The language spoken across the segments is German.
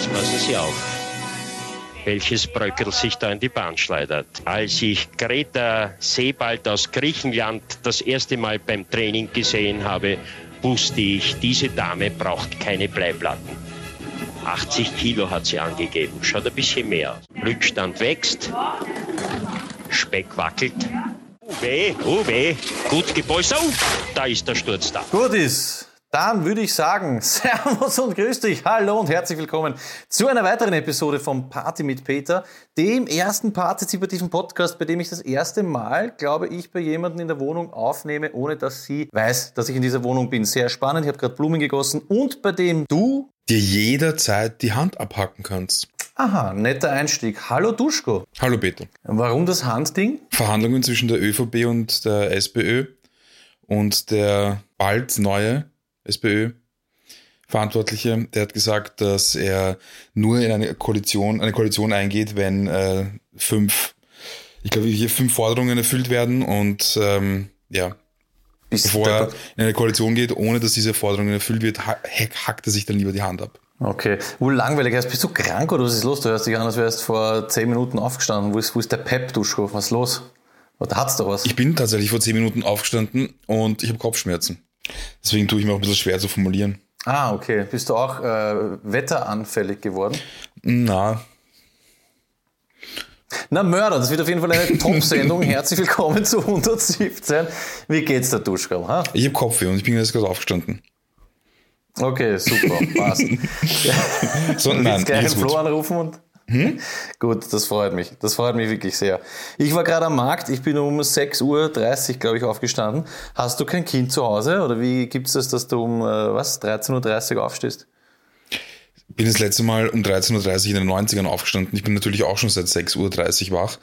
jetzt passen Sie auf, welches Bröckel sich da in die Bahn schleudert. Als ich Greta Sebald aus Griechenland das erste Mal beim Training gesehen habe, wusste ich, diese Dame braucht keine Bleiplatten. 80 Kilo hat sie angegeben, schaut ein bisschen mehr. Rückstand wächst, Speck wackelt. Oh weh, oh weh, gut gepolstert. Oh, da ist der Sturz da. Gut ist. Dann würde ich sagen, Servus und grüß dich, hallo und herzlich willkommen zu einer weiteren Episode vom Party mit Peter, dem ersten partizipativen Podcast, bei dem ich das erste Mal, glaube ich, bei jemandem in der Wohnung aufnehme, ohne dass sie weiß, dass ich in dieser Wohnung bin. Sehr spannend, ich habe gerade Blumen gegossen und bei dem du dir jederzeit die Hand abhacken kannst. Aha, netter Einstieg. Hallo Duschko. Hallo Peter. Warum das Handding? Verhandlungen zwischen der ÖVP und der SPÖ und der bald neue SPÖ Verantwortliche, der hat gesagt, dass er nur in eine Koalition, eine Koalition eingeht, wenn äh, fünf, ich glaube, hier fünf Forderungen erfüllt werden und ähm, ja, Bis bevor er in eine Koalition geht, ohne dass diese Forderungen erfüllt wird, hackt er sich dann lieber die Hand ab. Okay. Wo langweilig ist. Bist du krank oder was ist los? Du hörst dich an, als wärst vor zehn Minuten aufgestanden. Wo ist, wo ist der Pep, du Schuh? Was ist los? Oder hat's da was? Ich bin tatsächlich vor zehn Minuten aufgestanden und ich habe Kopfschmerzen. Deswegen tue ich mir auch ein bisschen schwer zu formulieren. Ah, okay. Bist du auch äh, wetteranfällig geworden? Na. Na, Mörder, das wird auf jeden Fall eine Top-Sendung. Herzlich willkommen zu 117. Wie geht's der Duschkal? Ha? Ich habe Kopfweh und ich bin jetzt gerade aufgestanden. Okay, super, passt. so, nein, gleich den Flo anrufen und hm? Gut, das freut mich. Das freut mich wirklich sehr. Ich war gerade am Markt, ich bin um 6.30 Uhr, glaube ich, aufgestanden. Hast du kein Kind zu Hause oder wie gibt es das, dass du um äh, was, 13.30 Uhr aufstehst? bin das letzte Mal um 13.30 Uhr in den 90ern aufgestanden. Ich bin natürlich auch schon seit 6.30 Uhr wach.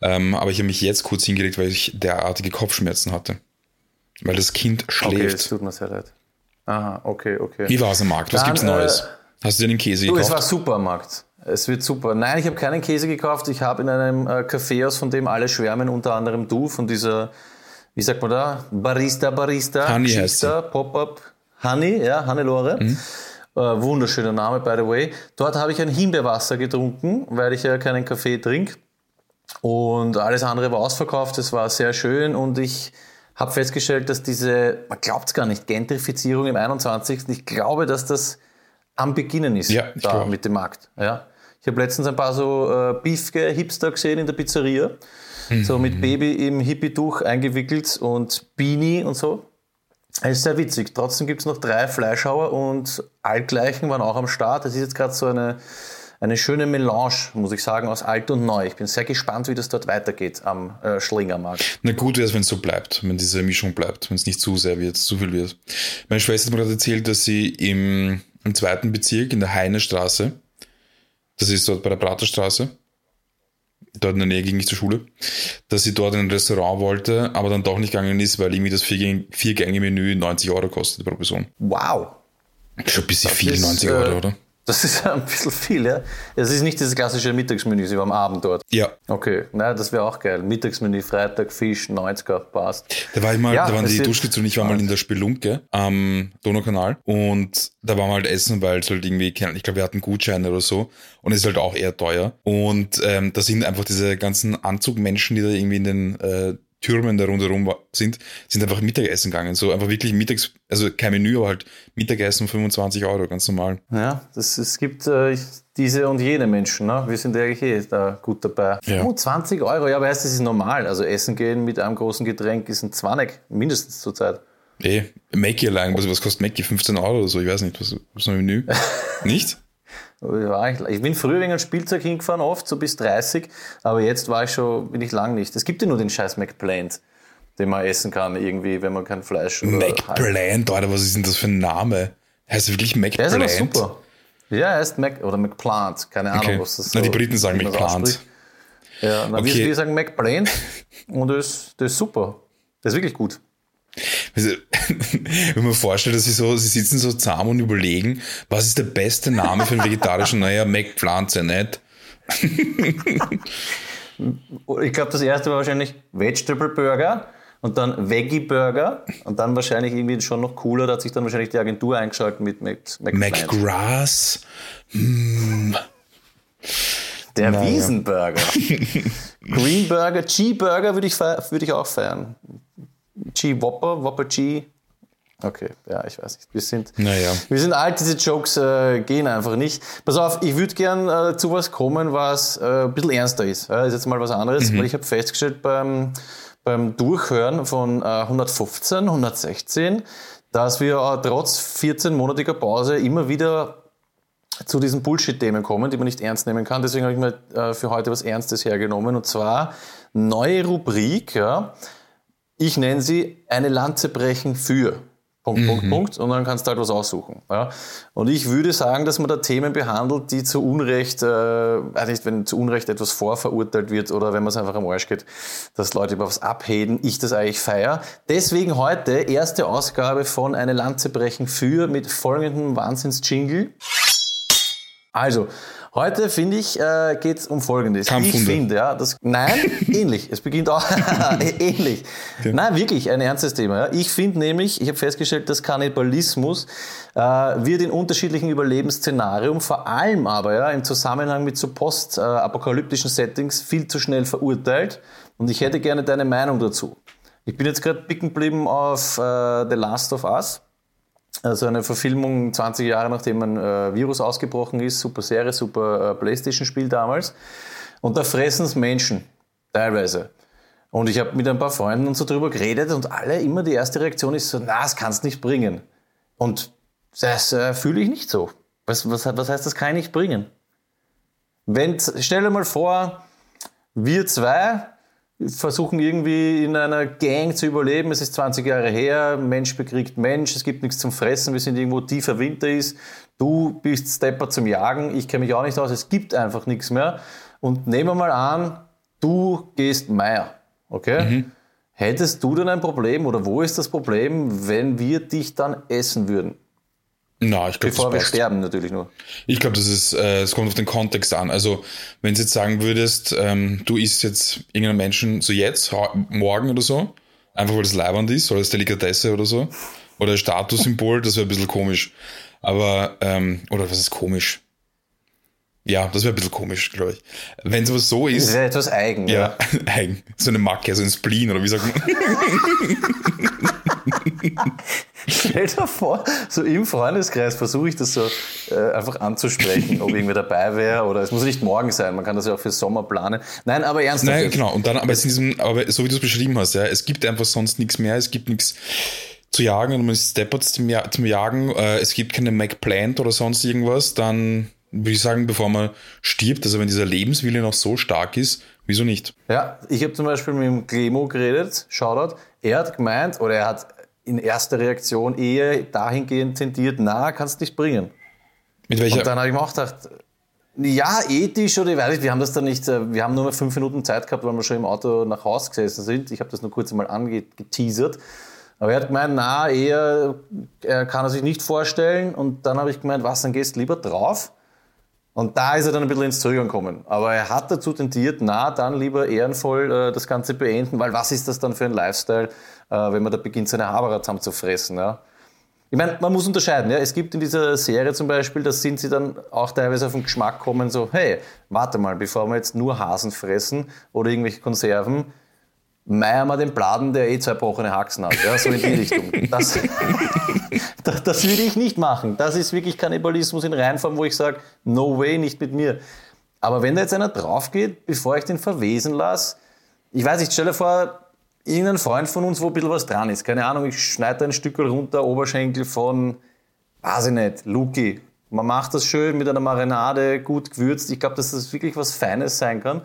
Ähm, aber ich habe mich jetzt kurz hingelegt, weil ich derartige Kopfschmerzen hatte. Weil das Kind schläft. Okay, es tut mir sehr leid. Aha, okay, okay. Wie war es am Markt? Was Dann, gibt's Neues? Äh, Hast du dir den Käse du, gekauft? Es war super am Markt. Es wird super. Nein, ich habe keinen Käse gekauft. Ich habe in einem äh, Kaffeehaus, von dem alle schwärmen, unter anderem du, von dieser, wie sagt man da, Barista, Barista, Honey heißt Pop-up, Honey, ja, Hannelore. Mhm. Äh, wunderschöner Name, by the way. Dort habe ich ein Himbeerwasser getrunken, weil ich ja keinen Kaffee trinke. Und alles andere war ausverkauft. Es war sehr schön und ich habe festgestellt, dass diese, man glaubt es gar nicht, Gentrifizierung im 21. Ich glaube, dass das am Beginnen ist ja, da mit dem Markt. Ja. Ich habe letztens ein paar so äh, Beefke-Hipster gesehen in der Pizzeria. Mhm. So mit Baby im Hippie-Tuch eingewickelt und Beanie und so. Es ist sehr witzig. Trotzdem gibt es noch drei Fleischhauer und Altgleichen waren auch am Start. Es ist jetzt gerade so eine eine schöne Melange, muss ich sagen, aus alt und neu. Ich bin sehr gespannt, wie das dort weitergeht am äh, Schlingermarkt. Na gut wäre es, wenn es so bleibt, wenn diese Mischung bleibt, wenn es nicht zu sehr wird, zu viel wird. Meine Schwester hat mir gerade erzählt, dass sie im, im zweiten Bezirk in der Heinestraße, das ist dort bei der Praterstraße, dort in der Nähe ging ich zur Schule, dass sie dort in ein Restaurant wollte, aber dann doch nicht gegangen ist, weil irgendwie das Vier-Gänge-Menü 90 Euro kostet pro Person. Wow. Schon ein bisschen das viel, ist, 90 Euro, äh, oder? Das ist ein bisschen viel, ja. Es ist nicht das klassische Mittagsmenü, sie war am Abend dort. Ja. Okay, na, das wäre auch geil. Mittagsmenü, Freitag, Fisch, 90er, passt. Da war ich mal, ja, da waren die Duschkitzel und ich war mal in der Spelunke am Donaukanal und da waren wir halt essen, weil es halt irgendwie, ich glaube, wir hatten Gutscheine oder so und es ist halt auch eher teuer. Und ähm, da sind einfach diese ganzen Anzugmenschen, die da irgendwie in den äh, Türmen da rundherum sind, sind einfach Mittagessen gegangen. So einfach wirklich Mittags, also kein Menü, aber halt Mittagessen 25 Euro, ganz normal. Ja, das, es gibt äh, diese und jene Menschen, ne? wir sind eigentlich eh da gut dabei. Ja. 25 Euro, ja, aber heißt, das ist normal. Also essen gehen mit einem großen Getränk ist ein Zwanek, mindestens zurzeit. Eh, Mackie allein, was, was kostet Mackie? 15 Euro oder so, ich weiß nicht, was, was ist ein Menü? nicht? Ich bin früher wegen einem Spielzeug hingefahren, oft so bis 30, aber jetzt war ich schon, bin ich lang nicht. Es gibt ja nur den scheiß McPlant, den man essen kann, irgendwie, wenn man kein Fleisch McPlant, Alter, was ist denn das für ein Name? Heißt wirklich McPlant? Der ist aber super. Ja, er heißt Mac oder McPlant, keine Ahnung, okay. was das ist. So, Na, die Briten sagen McPlant. Ja, na, okay. wir, wir sagen McPlant und das, das ist super. Das ist wirklich gut. Wenn man vorstellt, dass sie so, sie sitzen so zahm und überlegen, was ist der beste Name für einen vegetarischen, naja, McPflanze, nicht? ich glaube, das erste war wahrscheinlich Vegetable Burger und dann Veggie Burger und dann wahrscheinlich irgendwie schon noch cooler, da hat sich dann wahrscheinlich die Agentur eingeschaltet mit Mac, McGrath. Mm. Der naja. Wiesenburger. Green Burger, G-Burger würde ich, würd ich auch feiern. G-Whopper, Whopper G. Okay, ja, ich weiß nicht. Wir sind, naja. wir sind alt, diese Jokes äh, gehen einfach nicht. Pass auf, ich würde gern äh, zu was kommen, was äh, ein bisschen ernster ist. Ist jetzt mal was anderes, mhm. weil ich habe festgestellt beim, beim Durchhören von 115, äh, 116, dass wir äh, trotz 14-monatiger Pause immer wieder zu diesen Bullshit-Themen kommen, die man nicht ernst nehmen kann. Deswegen habe ich mir äh, für heute was Ernstes hergenommen und zwar neue Rubrik. Ja. Ich nenne sie eine Lanze brechen für. Punkt, mhm. Punkt, Punkt. Und dann kannst du halt was aussuchen. Ja. Und ich würde sagen, dass man da Themen behandelt, die zu Unrecht, äh, nicht, wenn zu Unrecht etwas vorverurteilt wird oder wenn man es einfach am Arsch geht, dass Leute über was abheden, ich das eigentlich feier. Deswegen heute erste Ausgabe von Eine Lanze brechen für mit folgendem Wahnsinns-Jingle. Also, Heute finde ich, äh, geht es um Folgendes. Kampfhunde. Ich finde, ja, das, nein, ähnlich. Es beginnt auch ähnlich. Okay. Nein, wirklich ein ernstes Thema. Ja. Ich finde nämlich, ich habe festgestellt, dass Kannibalismus äh, wird in unterschiedlichen Überlebensszenarien, vor allem aber ja, im Zusammenhang mit so postapokalyptischen Settings viel zu schnell verurteilt. Und ich hätte gerne deine Meinung dazu. Ich bin jetzt gerade picken geblieben auf äh, The Last of Us. Also eine Verfilmung 20 Jahre nachdem ein äh, Virus ausgebrochen ist, super Serie, super äh, Playstation-Spiel damals. Und da fressen es Menschen, teilweise. Und ich habe mit ein paar Freunden und so drüber geredet und alle immer die erste Reaktion ist so, na, das kannst nicht bringen. Und das äh, fühle ich nicht so. Was, was, was heißt, das kann ich nicht bringen? Wenn, stell dir mal vor, wir zwei versuchen irgendwie in einer Gang zu überleben. Es ist 20 Jahre her, Mensch bekriegt Mensch, es gibt nichts zum Fressen, wir sind irgendwo tiefer Winter ist. Du bist Stepper zum Jagen, ich kenne mich auch nicht aus, es gibt einfach nichts mehr. Und nehmen wir mal an, du gehst Meier, okay? Mhm. Hättest du dann ein Problem oder wo ist das Problem, wenn wir dich dann essen würden? Na, ich glaube, Bevor wir sterben natürlich nur. Ich glaube, das ist, äh, es kommt auf den Kontext an. Also, wenn du jetzt sagen würdest, ähm, du isst jetzt irgendeinen Menschen so jetzt, morgen oder so, einfach weil das leibend ist, oder als Delikatesse oder so, oder Statussymbol, das wäre ein bisschen komisch. Aber, ähm, oder was ist komisch? Ja, das wäre ein bisschen komisch, glaube ich. Wenn sowas so ist. Das wäre etwas eigen, ja. ja. eigen. So eine Macke, so ein Spleen, oder wie sagt man? Stell dir vor, so im Freundeskreis versuche ich das so äh, einfach anzusprechen, ob irgendwer dabei wäre oder es muss nicht morgen sein, man kann das ja auch für Sommer planen. Nein, aber ernsthaft. Nein, genau. Und dann, aber, in diesem, aber so wie du es beschrieben hast, ja, es gibt einfach sonst nichts mehr, es gibt nichts zu jagen und man ist steppert zum, zum Jagen, äh, es gibt keine McPlant oder sonst irgendwas, dann würde ich sagen, bevor man stirbt, also wenn dieser Lebenswille noch so stark ist, wieso nicht? Ja, ich habe zum Beispiel mit dem Clemo geredet, Shoutout, er hat gemeint, oder er hat in erster Reaktion eher dahingehend tendiert, na, kannst nicht bringen. Mit welcher? Und dann habe ich mir auch gedacht, ja, ethisch oder ich weiß nicht, wir haben das dann nicht, äh, wir haben nur noch fünf Minuten Zeit gehabt, weil wir schon im Auto nach Hause gesessen sind. Ich habe das nur kurz einmal angeteasert. Aber er hat gemeint, na, eher er kann er sich nicht vorstellen. Und dann habe ich gemeint, was, dann gehst du lieber drauf. Und da ist er dann ein bisschen ins Zögern gekommen. Aber er hat dazu tendiert, na, dann lieber ehrenvoll äh, das Ganze beenden, weil was ist das dann für ein Lifestyle, äh, wenn man da beginnt, seine Haberer zusammen zu fressen. Ja? Ich meine, man muss unterscheiden. Ja? Es gibt in dieser Serie zum Beispiel, da sind sie dann auch teilweise auf den Geschmack kommen, so, hey, warte mal, bevor wir jetzt nur Hasen fressen oder irgendwelche Konserven, meier mal den Bladen, der eh zwei gebrochene Haxen hat. Ja, so in die Richtung. Das, das, das, würde ich nicht machen. Das ist wirklich Kannibalismus in Reinform, wo ich sage, no way, nicht mit mir. Aber wenn da jetzt einer drauf geht, bevor ich den verwesen lasse, ich weiß nicht, stell dir vor, irgendein Freund von uns, wo ein bisschen was dran ist. Keine Ahnung, ich schneide ein Stück runter, Oberschenkel von, weiß ich nicht, Luki. Man macht das schön mit einer Marinade, gut gewürzt. Ich glaube, dass das wirklich was Feines sein kann.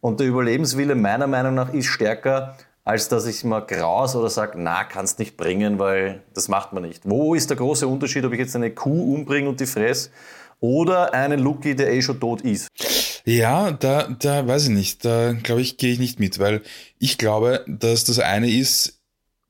Und der Überlebenswille meiner Meinung nach ist stärker, als dass ich mal graus oder sage, na, kannst nicht bringen, weil das macht man nicht. Wo ist der große Unterschied, ob ich jetzt eine Kuh umbringe und die fress oder einen Lucky, der eh schon tot ist? Ja, da, da weiß ich nicht. Da glaube ich, gehe ich nicht mit, weil ich glaube, dass das eine ist,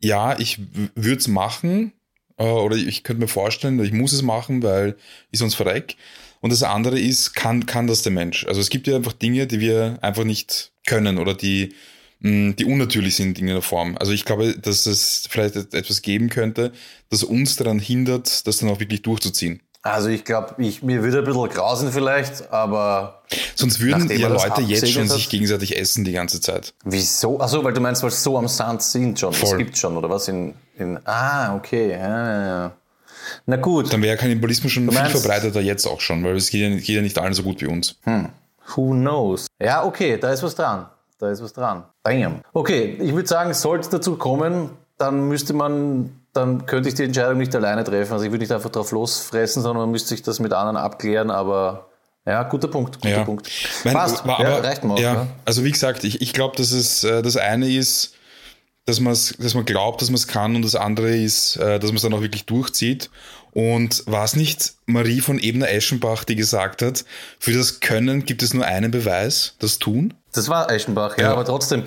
ja, ich würde es machen, äh, oder ich könnte mir vorstellen, ich muss es machen, weil ich sonst verreck. Und das andere ist, kann, kann das der Mensch? Also es gibt ja einfach Dinge, die wir einfach nicht können oder die die unnatürlich sind in irgendeiner Form. Also ich glaube, dass es vielleicht etwas geben könnte, das uns daran hindert, das dann auch wirklich durchzuziehen. Also ich glaube, ich, mir würde ein bisschen grausen vielleicht, aber... Sonst würden ja das Leute jetzt schon abgesegnet sich hat. gegenseitig essen die ganze Zeit. Wieso? Achso, weil du meinst, weil es so am Sand sind schon. Das Voll. gibt schon, oder was? In, in, ah, okay. Ja. Na gut, Dann wäre Kannibalismus schon viel meinst- verbreiteter jetzt auch schon, weil es geht ja, geht ja nicht allen so gut wie uns. who knows? Ja, okay, da ist was dran. Da ist was dran. Bam. Okay, ich würde sagen, sollte es dazu kommen, dann müsste man, dann könnte ich die Entscheidung nicht alleine treffen. Also ich würde nicht einfach drauf losfressen, sondern man müsste sich das mit anderen abklären, aber ja, guter Punkt, guter Ja. Punkt. Mein, Passt, war ja, aber- reicht mir auch. ja, ne? Also wie gesagt, ich, ich glaube, dass es äh, das eine ist, dass, man's, dass man glaubt, dass man es kann und das andere ist, äh, dass man es dann auch wirklich durchzieht. Und war es nicht Marie von Ebner-Eschenbach, die gesagt hat, für das Können gibt es nur einen Beweis, das Tun? Das war Eschenbach, ja, Ja. aber trotzdem.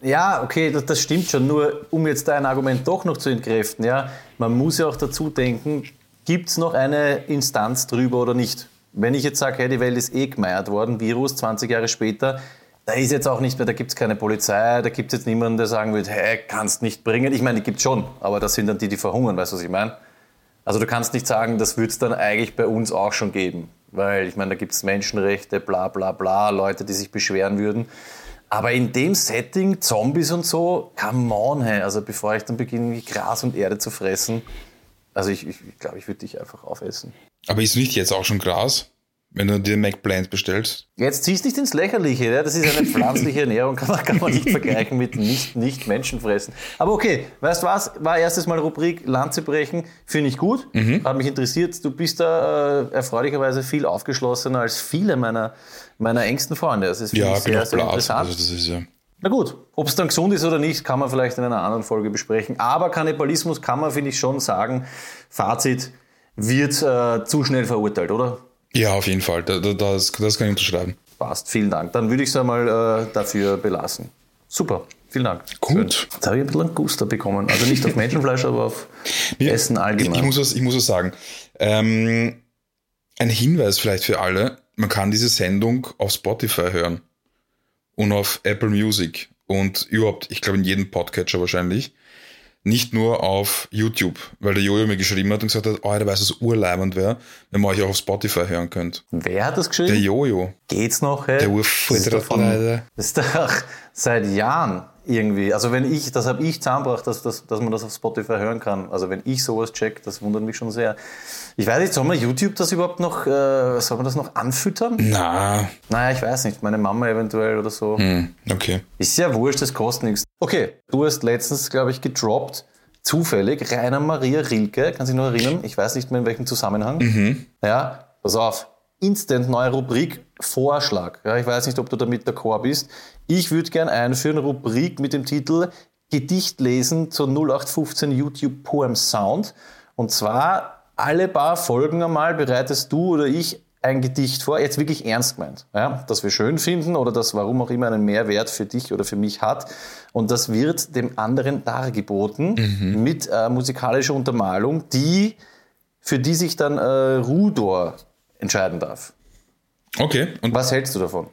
Ja, okay, das, das stimmt schon. Nur um jetzt dein Argument doch noch zu entkräften, ja, man muss ja auch dazu denken, gibt es noch eine Instanz drüber oder nicht? Wenn ich jetzt sage, hey, die Welt ist eh gemeiert worden, Virus 20 Jahre später, da ist jetzt auch nicht mehr, da gibt es keine Polizei, da gibt es jetzt niemanden, der sagen wird, hey, kannst nicht bringen. Ich meine, die gibt es schon, aber das sind dann die, die verhungern, weißt du, was ich meine? Also du kannst nicht sagen, das wird es dann eigentlich bei uns auch schon geben. Weil ich meine, da gibt es Menschenrechte, bla bla bla, Leute, die sich beschweren würden. Aber in dem Setting, Zombies und so, come on, hey. Also bevor ich dann beginne, Gras und Erde zu fressen, also ich glaube, ich, glaub, ich würde dich einfach aufessen. Aber ist nicht jetzt auch schon Gras, wenn du dir McPlant bestellst? Jetzt ziehst nicht ins Lächerliche, ja? das ist eine pflanzliche Ernährung, kann man, kann man nicht vergleichen mit nicht, nicht Menschenfressen. Aber okay, weißt du was, war erstes Mal Rubrik Lanze brechen, finde ich gut, hat mich interessiert. Du bist da äh, erfreulicherweise viel aufgeschlossener als viele meiner, meiner engsten Freunde. Das ist Ja, ich sehr, sehr interessant. Also das ist ja. Na gut, ob es dann gesund ist oder nicht, kann man vielleicht in einer anderen Folge besprechen. Aber Kannibalismus kann man, finde ich, schon sagen, Fazit, wird äh, zu schnell verurteilt, oder? Ja, auf jeden Fall. Da, da, das, das kann ich unterschreiben. Passt, vielen Dank. Dann würde ich es einmal äh, dafür belassen. Super, vielen Dank. Gut. Jetzt habe ich ein bisschen einen Guster bekommen. Also nicht auf Menschenfleisch, aber auf Ja, Essen Ich, allgemein. ich, muss was, ich muss was sagen. Ähm, ein Hinweis vielleicht für alle: Man kann diese Sendung auf Spotify hören und auf Apple Music und überhaupt, ich glaube, in jedem Podcatcher wahrscheinlich. Nicht nur auf YouTube, weil der Jojo mir geschrieben hat und gesagt hat, oh, der weiß, was urleibend wäre, wenn man euch auch auf Spotify hören könnt. Wer hat das Der geschrieben? Jojo. Geht's noch? Hey? Der das, von, Urvolltrottel. das ist doch seit Jahren irgendwie. Also wenn ich, das habe ich zusammengebracht, dass, dass, dass man das auf Spotify hören kann. Also wenn ich sowas check, das wundert mich schon sehr. Ich weiß nicht, soll man YouTube das überhaupt noch, äh, soll man das noch anfüttern? Na, Naja, ich weiß nicht. Meine Mama eventuell oder so. hm, okay. Ist ja wurscht, das kostet nichts. Okay, du hast letztens, glaube ich, gedroppt, zufällig, Rainer Maria Rilke, kann sich noch erinnern? Ich weiß nicht mehr in welchem Zusammenhang. Ja, pass auf. Instant neue Rubrik, Vorschlag. Ja, ich weiß nicht, ob du damit d'accord bist. Ich würde gern einführen, Rubrik mit dem Titel Gedicht lesen zur 0815 YouTube Poem Sound. Und zwar alle paar Folgen einmal bereitest du oder ich ein Gedicht vor, jetzt wirklich ernst gemeint, ja, das wir schön finden oder das warum auch immer einen Mehrwert für dich oder für mich hat. Und das wird dem anderen dargeboten mit äh, musikalischer Untermalung, die, für die sich dann äh, Rudor entscheiden darf. Okay, und Was hältst du davon?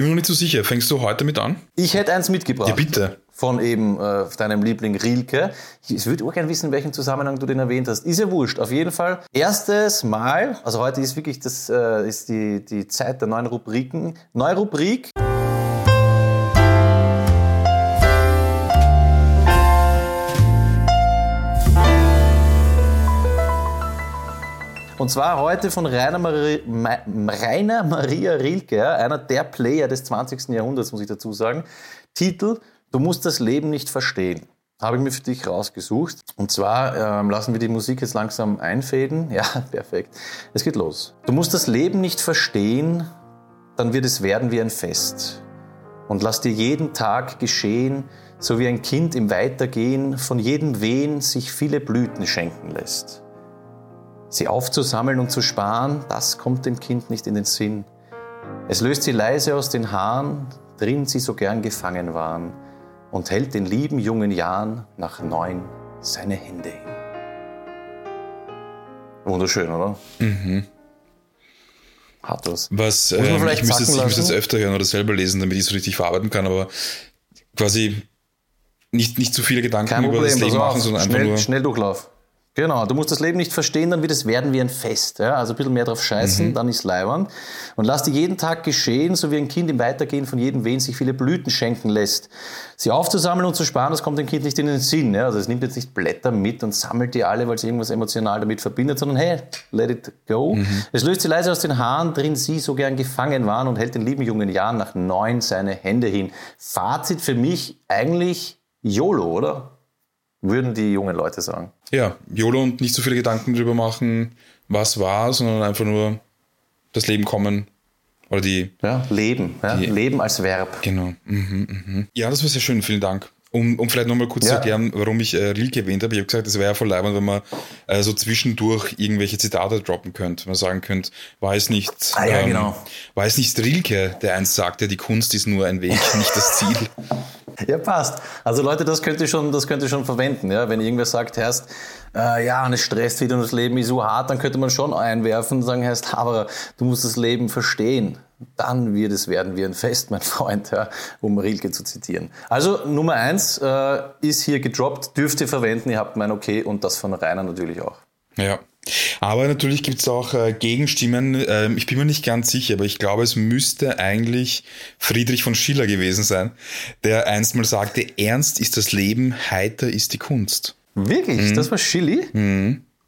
bin mir noch nicht so sicher. Fängst du heute mit an? Ich hätte eins mitgebracht. Ja, bitte. Von eben äh, deinem Liebling Rilke. Ich würde auch gerne wissen, in welchem Zusammenhang du den erwähnt hast. Ist ja wurscht. Auf jeden Fall. Erstes Mal, also heute ist wirklich das, äh, ist die, die Zeit der neuen Rubriken. Neue Rubrik. Und zwar heute von Rainer, Maria, Ma- Rainer Maria Rilke, einer der Player des 20. Jahrhunderts, muss ich dazu sagen. Titel, du musst das Leben nicht verstehen. Habe ich mir für dich rausgesucht. Und zwar ähm, lassen wir die Musik jetzt langsam einfäden. Ja, perfekt. Es geht los. Du musst das Leben nicht verstehen, dann wird es werden wie ein Fest. Und lass dir jeden Tag geschehen, so wie ein Kind im Weitergehen von jedem Wehen sich viele Blüten schenken lässt. Sie aufzusammeln und zu sparen, das kommt dem Kind nicht in den Sinn. Es löst sie leise aus den Haaren, drin sie so gern gefangen waren, und hält den lieben jungen Jahren nach neun seine Hände hin. Wunderschön, oder? Mhm. Hat was. Was, vielleicht ich müsste es lassen? öfter hören oder selber lesen, damit ich es richtig verarbeiten kann, aber quasi nicht, nicht zu viele Gedanken Kein über Problem, das Leben machen, sondern einfach schnell, nur. Schnelldurchlauf. Genau, du musst das Leben nicht verstehen, dann wird es werden wie ein Fest. Ja? Also ein bisschen mehr drauf scheißen, Mhm. dann ist leibernd. Und lass dir jeden Tag geschehen, so wie ein Kind im Weitergehen von jedem Wen sich viele Blüten schenken lässt. Sie aufzusammeln und zu sparen, das kommt dem Kind nicht in den Sinn. Ja? Also es nimmt jetzt nicht Blätter mit und sammelt die alle, weil es irgendwas emotional damit verbindet, sondern hey, let it go. Mhm. Es löst sie leise aus den Haaren, drin sie so gern gefangen waren und hält den lieben jungen Jahren nach neun seine Hände hin. Fazit für mich eigentlich YOLO, oder? Würden die jungen Leute sagen. Ja, YOLO und nicht so viele Gedanken drüber machen, was war, sondern einfach nur das Leben kommen. Oder die, Ja, leben. Ja? Die- Leben als Verb. genau. Mhm, mhm. Ja, das war sehr schön, vielen Dank. Um, um vielleicht nochmal kurz zu Ja. erklären, warum ich äh, Rilke erwähnt habe. Ich habe gesagt, es wäre ja voll leibend, wenn man äh, so zwischendurch irgendwelche Zitate droppen könnte. Man sagen könnte, war es nicht, Ah ja, genau. war es nicht Rilke, der einst sagte, die Kunst ist nur ein Weg, nicht das Ziel. Ja, passt. Also Leute, das könnt ihr schon, das könnt ihr schon verwenden. Ja? Wenn irgendwer sagt, heißt, äh, ja, und es stresst wieder und das Leben ist so hart, dann könnte man schon einwerfen und sagen, heißt, aber du musst das Leben verstehen. Dann wird es werden wie ein Fest, mein Freund, ja, um Rilke zu zitieren. Also Nummer eins äh, ist hier gedroppt, dürft ihr verwenden, ihr habt mein Okay und das von Rainer natürlich auch. Ja. Aber natürlich gibt es auch äh, Gegenstimmen. Ähm, ich bin mir nicht ganz sicher, aber ich glaube, es müsste eigentlich Friedrich von Schiller gewesen sein, der einst mal sagte, ernst ist das Leben, heiter ist die Kunst. Wirklich? Das war Chili?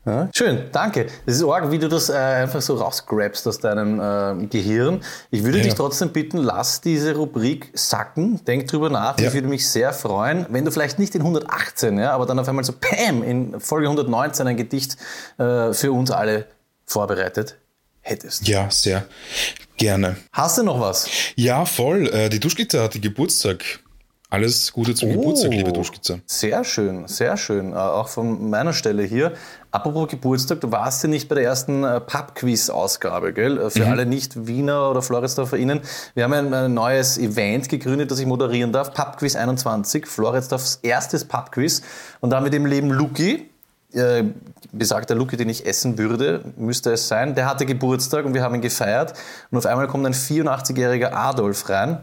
Ja, schön, danke. Es ist arg, wie du das äh, einfach so rausgrabst aus deinem äh, Gehirn. Ich würde Ja. dich trotzdem bitten, lass diese Rubrik sacken, denk drüber nach. Ja. Ich würde mich sehr freuen, wenn du vielleicht nicht in 118, ja, aber dann auf einmal so Pam in Folge 119 ein Gedicht äh, für uns alle vorbereitet hättest. Ja, sehr gerne. Hast du noch was? Ja, voll. Äh, die Duschgitter hatte Geburtstag. Alles Gute zum Geburtstag, liebe Duschgitter. Sehr schön, sehr schön. Äh, Auch von meiner Stelle hier. Apropos Geburtstag, du warst ja nicht bei der ersten äh, Pub-Quiz-Ausgabe, gell? Äh, Für alle Nicht-Wiener oder FloridsdorferInnen. Wir haben ein, ein neues Event gegründet, das ich moderieren darf. Pub-Quiz 21, Floridsdorfs erstes Pub-Quiz. Und da mit dem lieben Luki, äh, besagter Luki, den ich essen würde, müsste es sein. Der hatte Geburtstag und wir haben ihn gefeiert. Und auf einmal kommt ein 84-jähriger Adolf rein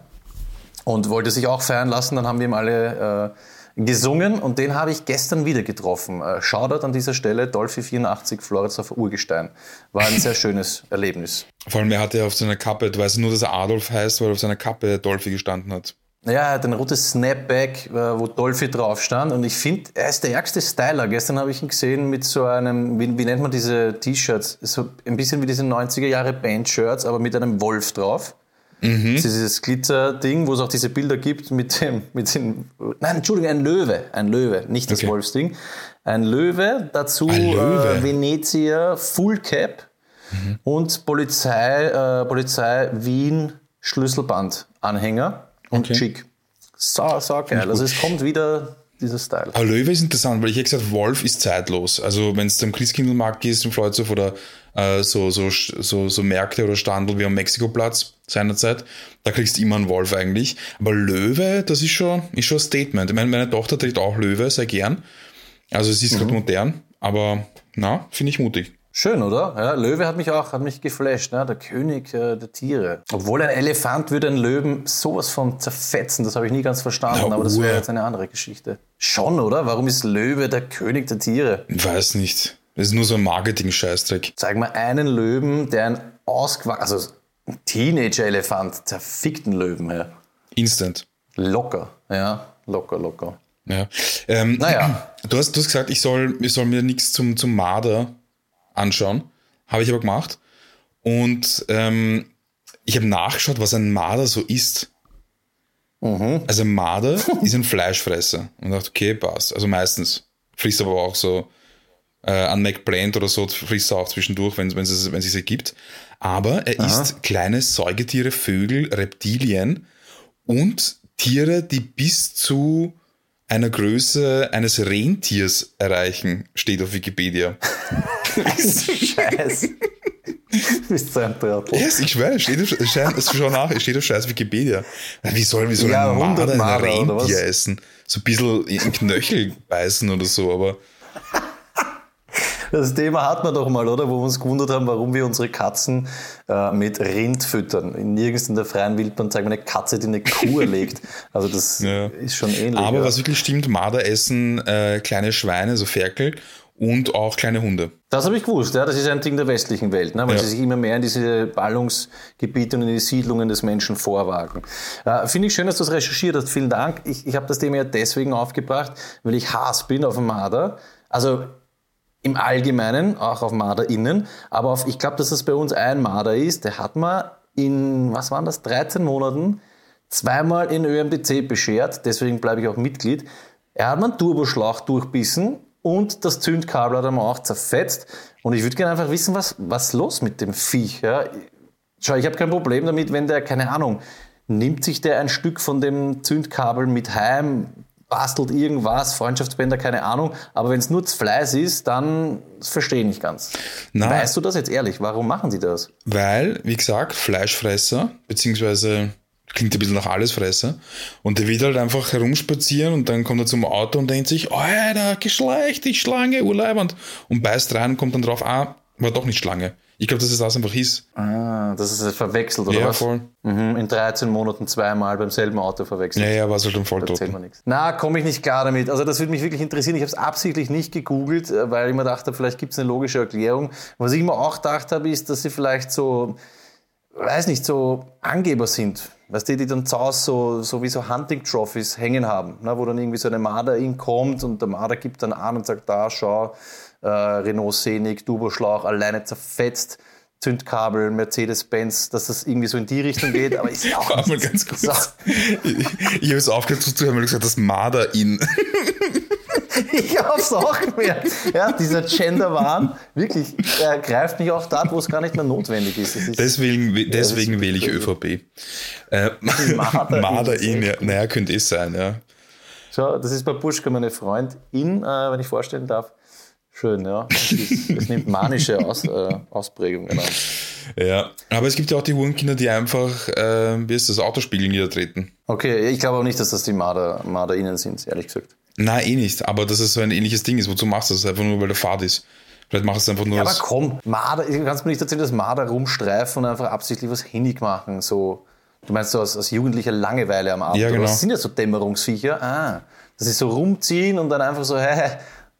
und wollte sich auch feiern lassen. Dann haben wir ihm alle äh, gesungen und den habe ich gestern wieder getroffen. Äh, Shoutout an dieser Stelle, Dolphy 84, Floridsdorfer Urgestein. War ein sehr schönes Erlebnis. Vor allem, er hatte auf seiner Kappe, du weißt nur, dass er Adolf heißt, weil auf seiner Kappe Dolphy gestanden hat. Ja, er hat ein rotes Snapback, äh, wo Dolphy drauf stand. Und ich finde, er ist der ärgste Styler. Gestern habe ich ihn gesehen mit so einem, wie, wie nennt man diese T-Shirts? So ein bisschen wie diese 90er Jahre Band-Shirts, aber mit einem Wolf drauf. Das ist dieses Glitzer-Ding, wo es auch diese Bilder gibt mit dem, mit dem, nein, Entschuldigung, ein Löwe, ein Löwe, nicht das Okay. Wolfsding. Ein Löwe, dazu Ein Löwe? Äh, Venezia Full Cap und Polizei, äh, Polizei Wien Schlüsselband-Anhänger und Okay. schick. Sau, sau geil. Also es kommt wieder dieser Style. Aber Löwe ist interessant, weil ich hätte gesagt, Wolf ist zeitlos. Also wenn es zum Christkindlmarkt gehst im Floridsdorf oder äh, so, so, so, so Märkte oder Standel wie am Mexikoplatz seinerzeit, da kriegst du immer einen Wolf eigentlich. Aber Löwe, das ist schon, ist schon ein Statement. Ich meine, meine Tochter trägt auch Löwe, sehr gern. Also es ist gerade modern, aber na, finde ich mutig. Schön, oder? Ja, Löwe hat mich auch hat mich geflasht, ne? der König äh, der Tiere. Obwohl ein Elefant würde einen Löwen sowas von zerfetzen, das habe ich nie ganz verstanden, Na, aber das wäre jetzt eine andere Geschichte. Schon, oder? Warum ist Löwe der König der Tiere? Ich weiß nicht. Das ist nur so ein Marketing-Scheißdreck. Zeig mal einen Löwen, der ein ausgewachsen, also ein Teenager-Elefant, zerfickt einen Löwen, ja. Instant. Locker, ja, locker, locker. Ja. Ähm, Naja. Du hast, du hast gesagt, ich soll, ich soll mir nichts zum, zum Marder anschauen. Habe ich aber gemacht. Und ähm, ich habe nachgeschaut, was ein Marder so ist. Also ein Marder ist ein Fleischfresser. Und dachte, okay, passt. Also meistens. Frisst aber auch so äh, an McPlant oder so, frisst er auch zwischendurch, wenn wenn es wenn es ergibt. Aber er isst kleine Säugetiere, Vögel, Reptilien und Tiere, die bis zu einer Größe eines Rentiers erreichen, steht auf Wikipedia. Scheiß. Du bist so ein Trottel. Yes, ich schwöre, es steht auf, schau nach, es steht auf scheiß Wikipedia. Wie soll, wie soll Ja, ein 100 Marder ein? Rentier essen? So ein bisschen in den Knöchel beißen oder so, aber Das Thema hatten wir doch mal, oder? Wo wir uns gewundert haben, warum wir unsere Katzen äh, mit Rind füttern. Nirgends in der freien Wildbahn zeigt man eine Katze, die eine Kuh erlegt. Also das ja. ist schon ähnlich. Aber ja. was wirklich stimmt, Marder essen äh, kleine Schweine, so Ferkel und auch kleine Hunde. Das habe ich gewusst, ja. Das ist ein Ding der westlichen Welt, ne? weil ja. sie sich immer mehr in diese Ballungsgebiete und in die Siedlungen des Menschen vorwagen. Äh, Finde ich schön, dass du es recherchiert hast. Vielen Dank. Ich, ich habe das Thema ja deswegen aufgebracht, weil ich Hass bin auf Marder. Also im Allgemeinen, auch auf MarderInnen. Aber auf, ich glaube, dass das bei uns ein Marder ist, der hat man in, was waren das, 13 Monaten zweimal in ÖMDC beschert. Deswegen bleibe ich auch Mitglied. Er hat einen Turboschlauch durchbissen und das Zündkabel hat er mir auch zerfetzt. Und ich würde gerne einfach wissen, was, was los mit dem Viech. Ja? Schau, ich habe kein Problem damit, wenn der, keine Ahnung, nimmt sich der ein Stück von dem Zündkabel mit heim, bastelt irgendwas, Freundschaftsbänder, keine Ahnung. Aber wenn es nur Fleiß ist, dann verstehe ich nicht ganz. Na, weißt du das jetzt ehrlich? Warum machen sie das? Weil, wie gesagt, Fleischfresser, beziehungsweise klingt ein bisschen nach Allesfresser. Und der wird halt einfach herumspazieren und dann kommt er zum Auto und denkt sich, Alter, Geschlecht, die Schlange, urleibend. Und beißt rein und kommt dann drauf, ah, war doch nicht Schlange. Ich glaube, dass es das einfach hieß. Ah, das ist verwechselt, oder ja, was? voll. Mhm, in 13 Monaten zweimal beim selben Auto verwechselt. Ja, ja, war es halt dann voll tot. Na, komme ich nicht klar damit. Also das würde mich wirklich interessieren. Ich habe es absichtlich nicht gegoogelt, äh, weil ich mir dachte, vielleicht gibt es eine logische Erklärung. Was ich mir auch gedacht habe, ist, dass sie vielleicht so, weiß nicht, so Angeber sind. Weißt du, die dann zu Hause so, so wie so Hunting Trophies hängen haben, ne, wo dann irgendwie so eine Marder kommt und der Marder gibt dann an und sagt, da, schau, äh, Renault Scenic, Turboschlauch, alleine zerfetzt. Zündkabel, Mercedes-Benz, dass das irgendwie so in die Richtung geht, aber ist auch Warte mal ganz kurz. So. Ich, ich habe es aufgehört zuzuhören, weil du gesagt hast, Marder in. ich habe es auch gemerkt. Ja, dieser Gender-Wahn, wirklich, er greift mich auch dort, wo es gar nicht mehr notwendig ist. ist deswegen deswegen ja, wähle ich ÖVP. Äh, Marder, Marder in, ja. Naja, könnte es sein, ja. Schau, das ist bei Buschka meine Freundin, äh, wenn ich vorstellen darf. Schön, ja. Es, nimmt manische Aus, äh, Ausprägungen an. Ja, aber es gibt ja auch die Hurenkinder, die einfach, äh, wie ist das, Autospiegel niedertreten. Okay, ich glaube auch nicht, dass das die Marder, MarderInnen sind, ehrlich gesagt. Nein, eh nicht. Aber dass es so ein ähnliches Ding ist. Wozu machst du das? Einfach nur, weil der Fahrt ist. Vielleicht machst du es einfach nur. Ja, aber komm, Marder, kannst mir nicht erzählen, dass Marder rumstreifen und einfach absichtlich was hinnig machen. So, du meinst so aus, aus jugendlicher Langeweile am Abend? Ja, genau. Das sind ja so Dämmerungsviecher. Ah, dass sie so rumziehen und dann einfach so, hä,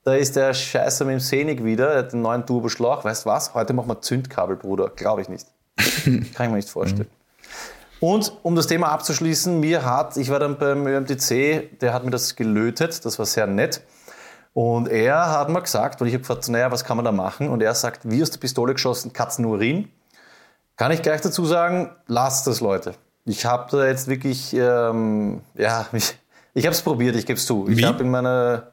da ist der Scheißer mit dem Senig wieder, er hat den neuen Turboschlauch. Weißt du was? Heute machen wir Zündkabel, Bruder. Glaube ich nicht. Kann ich mir nicht vorstellen. Und um das Thema abzuschließen, mir hat, ich war dann beim ÖMTC, der hat mir das gelötet, das war sehr nett. Und er hat mir gesagt, weil ich habe gefragt, naja, was kann man da machen? Und er sagt, wie aus der Pistole geschossen, Katzenurin. Kann ich gleich dazu sagen, lasst das, Leute. Ich habe da jetzt wirklich, ähm, ja, ich, ich habe es probiert, ich gebe es zu. Ich habe in meiner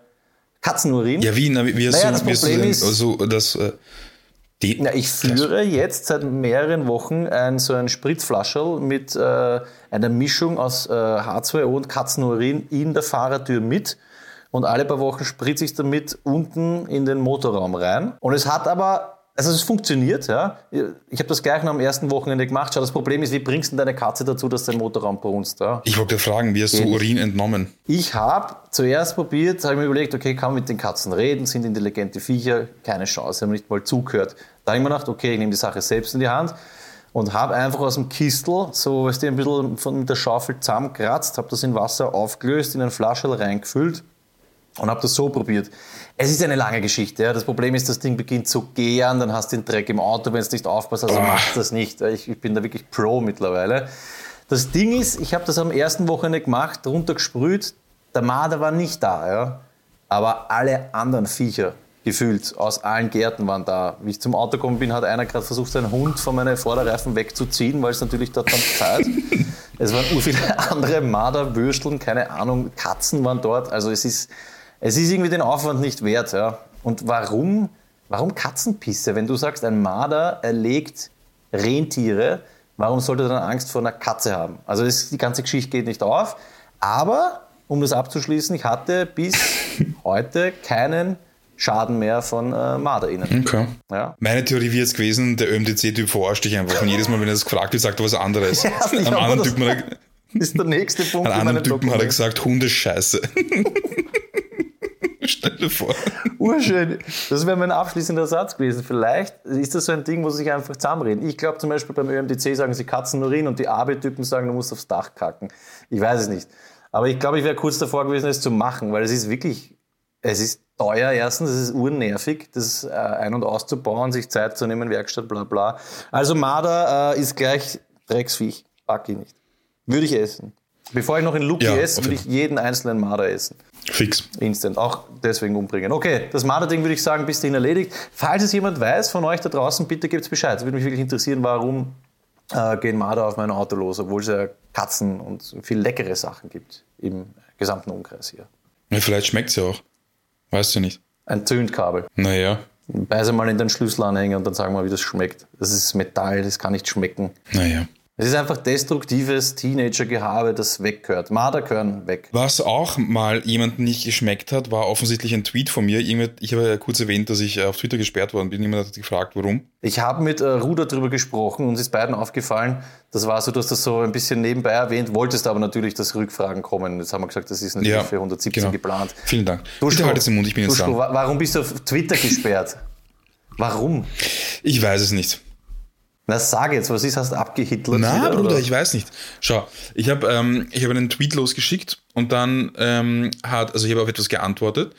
Katzenurin. Ja, wie? Na, wie, wie naja, das Problem ist, also, das, äh, die, Na, ich führe jetzt seit mehreren Wochen ein, so ein Spritzflascherl mit äh, einer Mischung aus äh, H2O und Katzenurin in der Fahrertür mit. Und alle paar Wochen spritze ich damit unten in den Motorraum rein. Und es hat aber also es funktioniert, ja. Ich habe das gleich noch am ersten Wochenende gemacht. Schau, das Problem ist, wie bringst du deine Katze dazu, dass dein Motorraum brunst? Ja? Ich wollte fragen, wie hast du Urin entnommen? Ich habe zuerst probiert, habe mir überlegt, okay, kann man mit den Katzen reden, sind intelligente Viecher, keine Chance, haben nicht mal zugehört. Da habe ich mir gedacht, okay, ich nehme die Sache selbst in die Hand und habe einfach aus dem Kistel, so weißt du, ein bisschen von, mit der Schaufel zusammengekratzt, habe das in Wasser aufgelöst, in ein Flascherl reingefüllt und habe das so probiert. Es ist eine lange Geschichte. Ja. Das Problem ist, das Ding beginnt zu gären, dann hast du den Dreck im Auto, wenn es nicht aufpasst. Also mach das nicht. Ich, ich, bin da wirklich Pro mittlerweile. Das Ding ist, ich habe das am ersten Wochenende gemacht, runtergesprüht. Der Marder war nicht da, ja. aber alle anderen Viecher gefühlt aus allen Gärten waren da. Wie ich zum Auto gekommen bin, hat einer gerade versucht, seinen Hund von meinen Vorderreifen wegzuziehen, weil es natürlich dort dann Zeit. es waren viele andere Marder, Würsteln, keine Ahnung, Katzen waren dort. Also es ist es ist irgendwie den Aufwand nicht wert. Ja. Und warum, warum Katzenpisse? Wenn du sagst, ein Marder erlegt Rentiere, warum sollte er dann Angst vor einer Katze haben? Also das, die ganze Geschichte geht nicht auf. Aber, um das abzuschließen, ich hatte bis heute keinen Schaden mehr von äh, MarderInnen. Okay. Ja. Meine Theorie wäre jetzt gewesen, der ÖMTC-Typ verarscht dich einfach. Und jedes Mal, wenn er das gefragt wird, sagt er was anderes. Ja, Am anderen Typen ist der nächste Punkt. An anderen Typen hat er gesagt, Hundescheiße. Stell dir vor. Urschön. Das wäre mein abschließender Satz gewesen. Vielleicht ist das so ein Ding, wo sie sich einfach zusammenreden. Ich glaube zum Beispiel beim ÖMDC sagen sie Katzenurin und die AB-Typen sagen, du musst aufs Dach kacken. Ich weiß es nicht. Aber ich glaube, ich wäre kurz davor gewesen, es zu machen, weil es ist wirklich, es ist teuer erstens, es ist urnervig, das äh, ein- und auszubauen, sich Zeit zu nehmen, Werkstatt, bla bla. Also Marder äh, ist gleich Drecksviech. Pack ich nicht. Würde ich essen. Bevor ich noch in Luki Ja, esse, würde ich jeden einzelnen Marder essen. Fix. Instant. Auch deswegen umbringen. Okay, das Marder-Ding würde ich sagen, bis dahin erledigt. Falls es jemand weiß von euch da draußen, bitte gebt Bescheid. Es würde mich wirklich interessieren, warum äh, gehen Marder auf mein Auto los, obwohl es ja Katzen und viel leckere Sachen gibt im gesamten Umkreis hier. Ja, vielleicht schmeckt es ja auch. Weißt du nicht. Ein Zündkabel. Naja, Beiße mal in den Schlüsselanhänger und dann sagen wir, wie das schmeckt. Das ist Metall, das kann nicht schmecken. naja. Es ist einfach destruktives Teenager-Gehabe, das weggehört. Marder gehören weg. Was auch mal jemandem nicht geschmeckt hat, war offensichtlich ein Tweet von mir. Ich habe ja kurz erwähnt, dass ich äh, auf Twitter gesperrt worden bin. Jemand hat gefragt, warum. Ich habe mit äh, Ruder drüber gesprochen und es ist beiden aufgefallen, das war so, du hast das so ein bisschen nebenbei erwähnt, wolltest aber natürlich, dass Rückfragen kommen. Jetzt haben wir gesagt, das ist natürlich Ja, für 117 genau. geplant. Vielen Dank. Duschko, Bitte halt jetzt den Mund, ich bin jetzt Duschko, dran. wa- warum bist du auf Twitter gesperrt? Warum? Ich weiß es nicht. Na, sag jetzt, was ist, hast du abgehitlert? Na, wieder, Bruder, oder? ich weiß nicht. Schau, ich habe ähm, ich hab einen Tweet losgeschickt und dann ähm, hat, also ich habe auf etwas geantwortet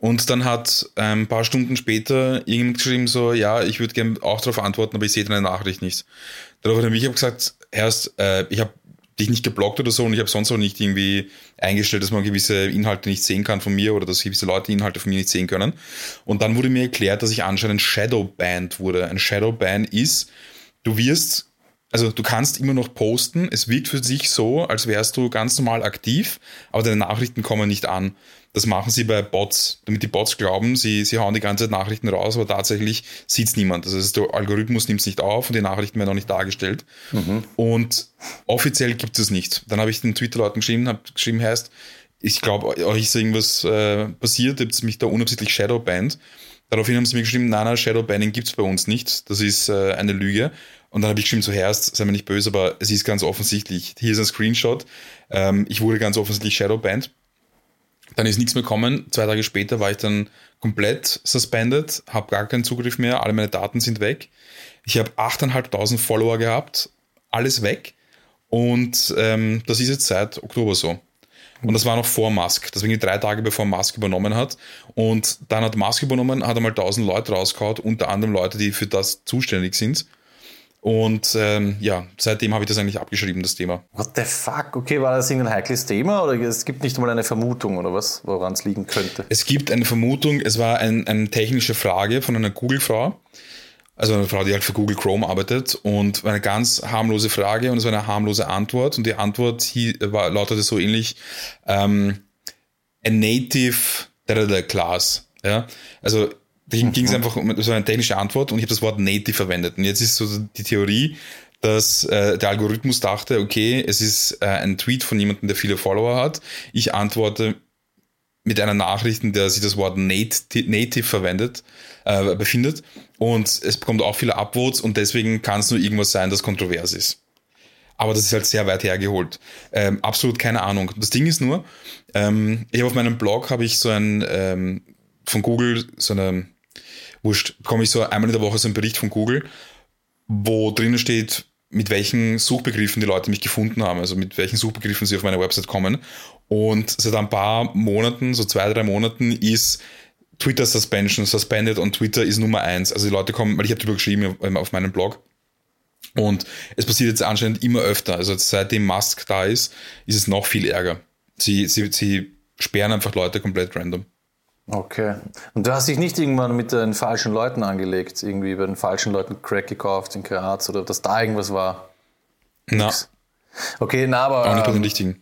und dann hat ähm, ein paar Stunden später irgendjemand geschrieben so, ja, ich würde gerne auch darauf antworten, aber ich sehe deine Nachricht nicht. Darauf hat er mich gesagt, erst, äh, ich habe dich nicht geblockt oder so und ich habe sonst auch nicht irgendwie eingestellt, dass man gewisse Inhalte nicht sehen kann von mir oder dass gewisse Leute Inhalte von mir nicht sehen können. Und dann wurde mir erklärt, dass ich anscheinend Shadowbanned wurde. Ein Shadowban ist, du wirst, also du kannst immer noch posten, es wirkt für sich so, als wärst du ganz normal aktiv, aber deine Nachrichten kommen nicht an. Das machen sie bei Bots, damit die Bots glauben, sie, sie hauen die ganze Zeit Nachrichten raus, aber tatsächlich sieht es niemand. Das heißt, der Algorithmus nimmt es nicht auf und die Nachrichten werden auch nicht dargestellt. Und offiziell gibt es nicht. Dann habe ich den Twitter-Leuten geschrieben, habe geschrieben, heißt, ich glaube, euch ist irgendwas äh, passiert, ihr habt mich da unabsichtlich Shadowbanned. Daraufhin haben sie mir geschrieben, nein, nein, Shadowbanning gibt's bei uns nicht. Das ist äh, eine Lüge. Und dann habe ich geschrieben, so Herrst, sei mir nicht böse, aber es ist ganz offensichtlich. Hier ist ein Screenshot. Ähm, ich wurde ganz offensichtlich Shadowbanned. Dann ist nichts mehr gekommen. Zwei Tage später war ich dann komplett suspended, habe gar keinen Zugriff mehr, alle meine Daten sind weg. Ich habe 8.500 Follower gehabt, alles weg. Und ähm, das ist jetzt seit Oktober so. Und das war noch vor Musk, deswegen drei Tage bevor Musk übernommen hat. Und dann hat Musk übernommen, hat einmal 1000 Leute rausgehauen, unter anderem Leute, die für das zuständig sind. Und ähm, ja, seitdem habe ich das eigentlich abgeschrieben, das Thema. What the fuck? Okay, war das irgendein heikles Thema oder es gibt nicht mal eine Vermutung oder was, woran es liegen könnte? Es gibt eine Vermutung, es war ein, eine technische Frage von einer Google-Frau, also eine Frau, die halt für Google Chrome arbeitet. Und war eine ganz harmlose Frage und es war eine harmlose Antwort. Und die Antwort hier war, lautete so ähnlich, ähm, a native class, ja, also da ging es einfach um, war eine technische Antwort und ich habe das Wort native verwendet. Und jetzt ist so die Theorie, dass äh, der Algorithmus dachte, okay, es ist äh, ein Tweet von jemandem, der viele Follower hat, ich antworte mit einer Nachricht, in der sich das Wort Native, verwendet, äh, befindet. Und es bekommt auch viele Upvotes und deswegen kann es nur irgendwas sein, das kontrovers ist. Aber das ist halt sehr weit hergeholt. Ähm, absolut keine Ahnung. Das Ding ist nur, ähm, ich habe auf meinem Blog habe ich so ein ähm, von Google so eine wurscht, bekomme ich so einmal in der Woche so einen Bericht von Google, wo drinnen steht, mit welchen Suchbegriffen die Leute mich gefunden haben, also mit welchen Suchbegriffen sie auf meine Website kommen. Und seit ein paar Monaten, so zwei, drei Monaten, ist Twitter Suspension, Suspended und Twitter ist Nummer eins. Also die Leute kommen, weil ich habe darüber geschrieben auf meinem Blog. Und es passiert jetzt anscheinend immer öfter. Also seitdem Musk da ist, ist es noch viel ärger. Sie, sie, sie sperren einfach Leute komplett random. Okay. Und du hast dich nicht irgendwann mit den falschen Leuten angelegt, irgendwie bei den falschen Leuten Crack gekauft in Graz oder dass da irgendwas war? Na, Okay, na, aber auch nicht bei den ähm, richtigen.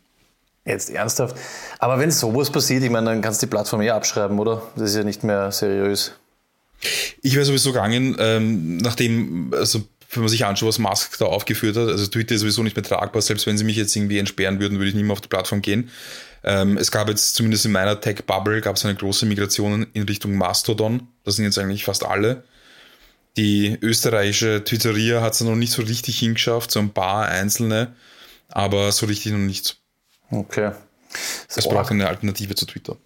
Jetzt ernsthaft. Aber wenn sowas passiert, ich meine, dann kannst du die Plattform eh abschreiben, oder? Das ist ja nicht mehr seriös. Ich wäre sowieso gegangen, ähm, nachdem, also wenn man sich anschaut, was Musk da aufgeführt hat, also Twitter ist sowieso nicht mehr tragbar, selbst wenn sie mich jetzt irgendwie entsperren würden, würde ich nicht mehr auf die Plattform gehen. Ähm, es gab jetzt zumindest in meiner Tech-Bubble gab es eine große Migration in Richtung Mastodon. Das sind jetzt eigentlich fast alle. Die österreichische Twitteria hat es noch nicht so richtig hingeschafft, so ein paar einzelne, aber so richtig noch nicht. Okay. Es braucht eine Alternative zu Twitter.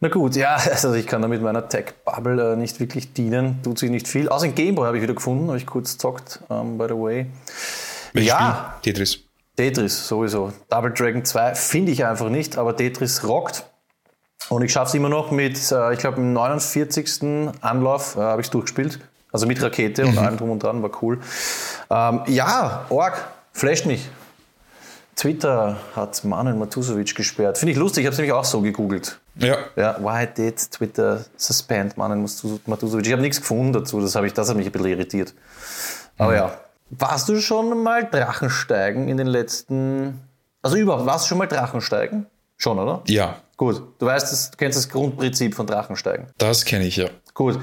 Na gut, ja, also ich kann da mit meiner Tech-Bubble äh, nicht wirklich dienen, tut sich nicht viel. Außer in Gameboy habe ich wieder gefunden, habe ich kurz zockt, um, ähm, by the way. Welches ja, Spiel? Tetris. Tetris, sowieso. Double Dragon 2 finde ich einfach nicht, aber Tetris rockt. Und ich schaffe es immer noch mit, äh, ich glaube, im 49. Anlauf äh, habe ich es durchgespielt. Also mit Rakete mhm. und allem drum und dran, war cool. Ähm, ja, Org, flasht mich. Twitter hat Manuel Matusovic gesperrt. Finde ich lustig, ich habe es nämlich auch so gegoogelt. Ja. Ja, why did Twitter suspend Manuel Matusovic? Ich habe nichts gefunden dazu, das, ich, das hat mich ein bisschen irritiert. Aber mhm. ja. Warst du schon mal Drachensteigen in den letzten. Also überhaupt, warst du schon mal Drachensteigen? Schon, oder? Ja. Gut. Du weißt, du kennst das Grundprinzip von Drachensteigen. Das kenne ich, ja. Gut.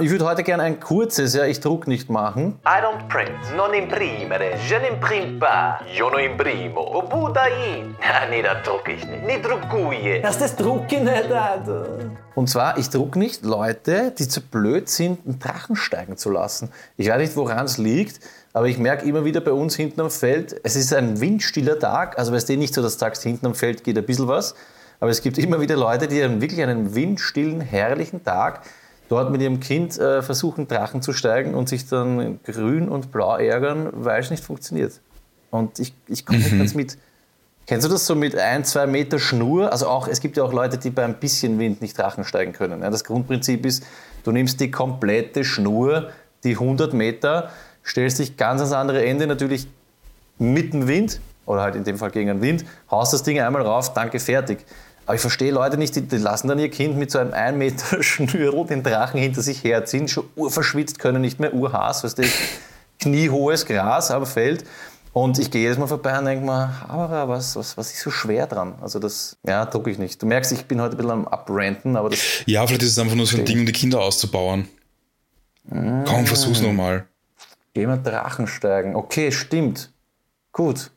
Ich würde heute gerne ein kurzes, ja, ich druck nicht machen. I don't print, non imprimere, je n'imprime pas, io non imprimo, o budai. nee, da druck ich nicht, ni druckuje. Das das druck ich nicht, Alter. Und zwar, ich druck nicht Leute, die zu blöd sind, einen Drachen steigen zu lassen. Ich weiß nicht, woran es liegt, aber ich merke immer wieder bei uns hinten am Feld, es ist ein windstiller Tag, also weißt du nicht so, dass du sagst, hinten am Feld geht ein bisschen was, aber es gibt immer wieder Leute, die haben wirklich einen windstillen, herrlichen Tag dort mit ihrem Kind äh, versuchen, Drachen zu steigen und sich dann grün und blau ärgern, weil es nicht funktioniert. Und ich, ich komme nicht mhm. ganz mit. Kennst du das so mit ein, zwei Meter Schnur? Also auch, es gibt ja auch Leute, die bei ein bisschen Wind nicht Drachen steigen können. Ja, das Grundprinzip ist, du nimmst die komplette Schnur, die 100 Meter, stellst dich ganz ans andere Ende, natürlich mit dem Wind, oder halt in dem Fall gegen den Wind, haust das Ding einmal rauf, danke, fertig. Aber ich verstehe Leute nicht, die, die, lassen dann ihr Kind mit so einem 1 Meter Schnürl den Drachen hinter sich herziehen, schon urverschwitzt, können nicht mehr urhaß, weißt du, kniehohes Gras am Feld. Und ich gehe jedes Mal vorbei und denke mir, aber was, was, was ist so schwer dran? Also das, ja, drucke ich nicht. Du merkst, ich bin heute ein bisschen am Abranten, aber das... Ja, vielleicht ist es einfach nur so ein Ding, um die Kinder auszubauen. Mmh. Komm, versuch's nochmal. Gehen wir Drachen steigen. Okay, stimmt. Gut.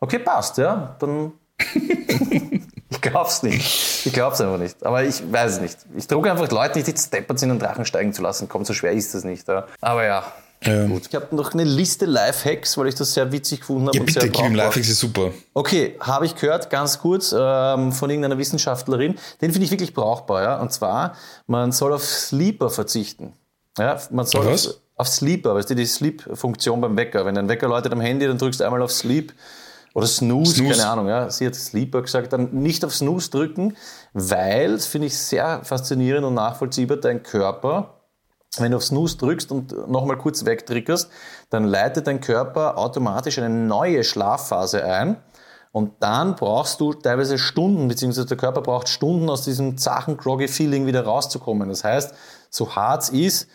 Okay, passt, ja. Dann glaub's nicht. Ich glaub's einfach nicht. Aber ich weiß es nicht. Ich drucke einfach Leute nicht, die steppert sind, einen Drachen steigen zu lassen. Komm, so schwer ist das nicht. Ja. Aber ja. ja. Gut. Ich habe noch eine Liste Lifehacks, weil ich das sehr witzig gefunden habe. Ja, bitte, Kim, Lifehacks ist super. Okay, habe ich gehört, ganz kurz, ähm, von irgendeiner Wissenschaftlerin. Den finde ich wirklich brauchbar. Ja? Und zwar, man soll auf Sleeper verzichten. Ja, man soll auf, auf Sleeper, weißt du, die Sleep-Funktion beim Wecker. Wenn ein Wecker läutet am Handy, dann drückst du einmal auf Sleep oder Snooze, Snooze, keine Ahnung. Ja. Sie hat Sleeper gesagt, dann nicht auf Snooze drücken, weil, das finde ich sehr faszinierend und nachvollziehbar, dein Körper, wenn du auf Snooze drückst und nochmal kurz wegtriggerst, dann leitet dein Körper automatisch eine neue Schlafphase ein. Und dann brauchst du teilweise Stunden, beziehungsweise der Körper braucht Stunden, aus diesem zachen, groggy Feeling wieder rauszukommen. Das heißt, so hart es ist,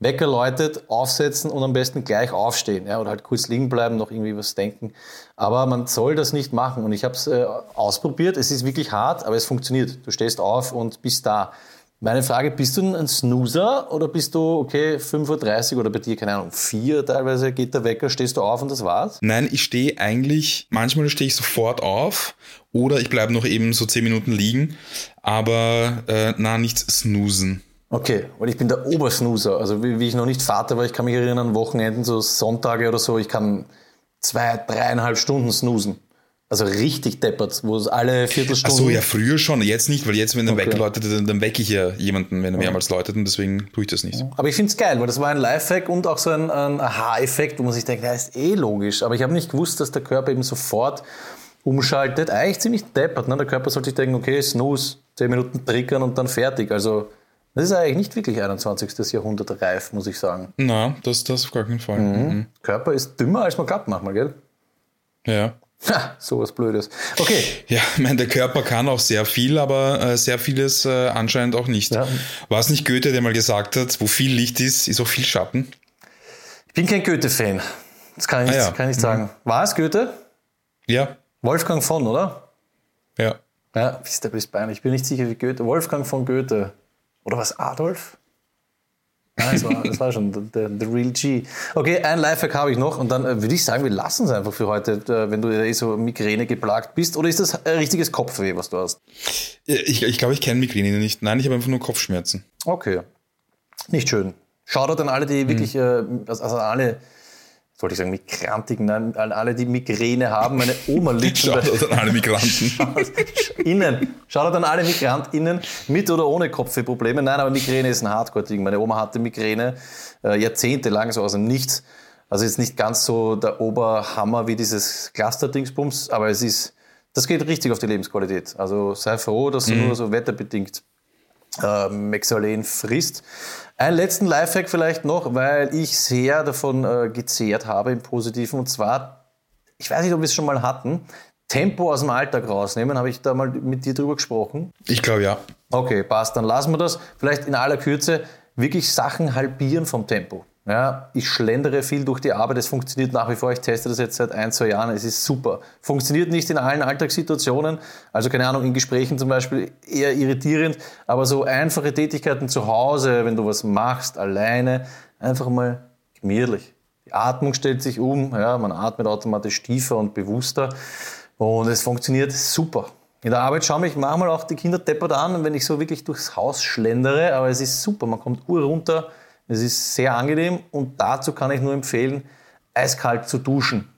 Wecker läutet, aufsetzen und am besten gleich aufstehen. Ja, oder halt kurz liegen bleiben, noch irgendwie was denken. Aber man soll das nicht machen. Und ich habe es äh, ausprobiert. Es ist wirklich hart, aber es funktioniert. Du stehst auf und bist da. Meine Frage, bist du ein Snoozer oder bist du, okay, 5.30 Uhr oder bei dir, keine Ahnung, 4 teilweise geht der Wecker, stehst du auf und das war's? Nein, ich stehe eigentlich, manchmal stehe ich sofort auf oder ich bleibe noch eben so 10 Minuten liegen, aber äh, na, nichts snoosen. Okay, weil ich bin der Obersnoozer. Also wie, wie, ich noch nicht Vater war, ich kann mich erinnern an Wochenenden, so Sonntage oder so, ich kann zwei, dreieinhalb Stunden snoosen. Also richtig deppert, wo es alle Viertelstunde. Ach so, ja, früher schon, jetzt nicht, weil jetzt, wenn der okay. Wecker läutet, dann, dann wecke ich ja jemanden, wenn er mehrmals läutet und deswegen tue ich das nicht. Aber ich finde es geil, weil das war ein Lifehack und auch so ein, ein Aha-Effekt, wo man sich denkt, ja, ist eh logisch. Aber ich habe nicht gewusst, dass der Körper eben sofort umschaltet. Eigentlich ziemlich deppert. Ne? Der Körper sollte sich denken, okay, Snooze, zehn Minuten triggern und dann fertig. Also das ist eigentlich nicht wirklich 21. Jahrhundert reif, muss ich sagen. Na, das, das auf gar keinen Fall. Mhm. Mhm. Körper ist dümmer, als man glaubt manchmal, gell? Ja. Ha, sowas Blödes. Okay. Ja, ich meine, der Körper kann auch sehr viel, aber äh, sehr vieles äh, anscheinend auch nicht. Ja. War es nicht Goethe, der mal gesagt hat, wo viel Licht ist, ist auch viel Schatten? Ich bin kein Goethe-Fan. Das kann ich, ah, ja. kann ich nicht sagen. Mhm. War es Goethe? Ja. Wolfgang von, oder? Ja. Ja, ist der bis Ich bin nicht sicher wie Goethe. Wolfgang von Goethe. Oder was, Adolf? Nein, das war, das war schon der, der Real G. Okay, ein Lifehack habe ich noch und dann äh, würde ich sagen, wir lassen es einfach für heute, äh, wenn du eh so Migräne geplagt bist. Oder ist das ein richtiges Kopfweh, was du hast? Ich, ich glaube, ich kenne Migräne nicht. Nein, ich habe einfach nur sollte ich sagen, Migrantigen, nein, an alle, die Migräne haben. Meine Oma liegt Shoutout an alle Migranten. innen. Schaut an alle MigrantInnen mit oder ohne Kopfwehprobleme. Nein, aber Migräne ist ein Hardcore-Ding. Meine Oma hatte Migräne äh, jahrzehntelang so aus dem Nichts. Also ist nicht ganz so der Oberhammer wie dieses Cluster-Dingsbums, aber es ist, das geht richtig auf die Lebensqualität. Also sei froh, dass du nur so wetterbedingt äh, Mexalen frisst. Einen letzten Lifehack vielleicht noch, weil ich sehr davon äh, gezehrt habe im Positiven. Und zwar, ich weiß nicht, ob wir es schon mal hatten, Tempo aus dem Alltag rausnehmen. Habe ich da mal mit dir drüber gesprochen? Ich glaube ja. Okay, passt. Dann lassen wir das. Vielleicht in aller Kürze wirklich Sachen halbieren vom Tempo. Ja, ich schlendere viel durch die Arbeit, es funktioniert nach wie vor. Ich teste das jetzt seit ein, zwei Jahren, es ist super. Funktioniert nicht in allen Alltagssituationen, also keine Ahnung, in Gesprächen zum Beispiel eher irritierend, aber so einfache Tätigkeiten zu Hause, wenn du was machst, alleine, einfach mal gemütlich. Die Atmung stellt sich um, ja, man atmet automatisch tiefer und bewusster. Und es funktioniert super. In der Arbeit schaue ich manchmal auch die Kinder deppert an, wenn ich so wirklich durchs Haus schlendere, aber es ist super, man kommt Uhr runter, es ist sehr angenehm und dazu kann ich nur empfehlen, eiskalt zu duschen.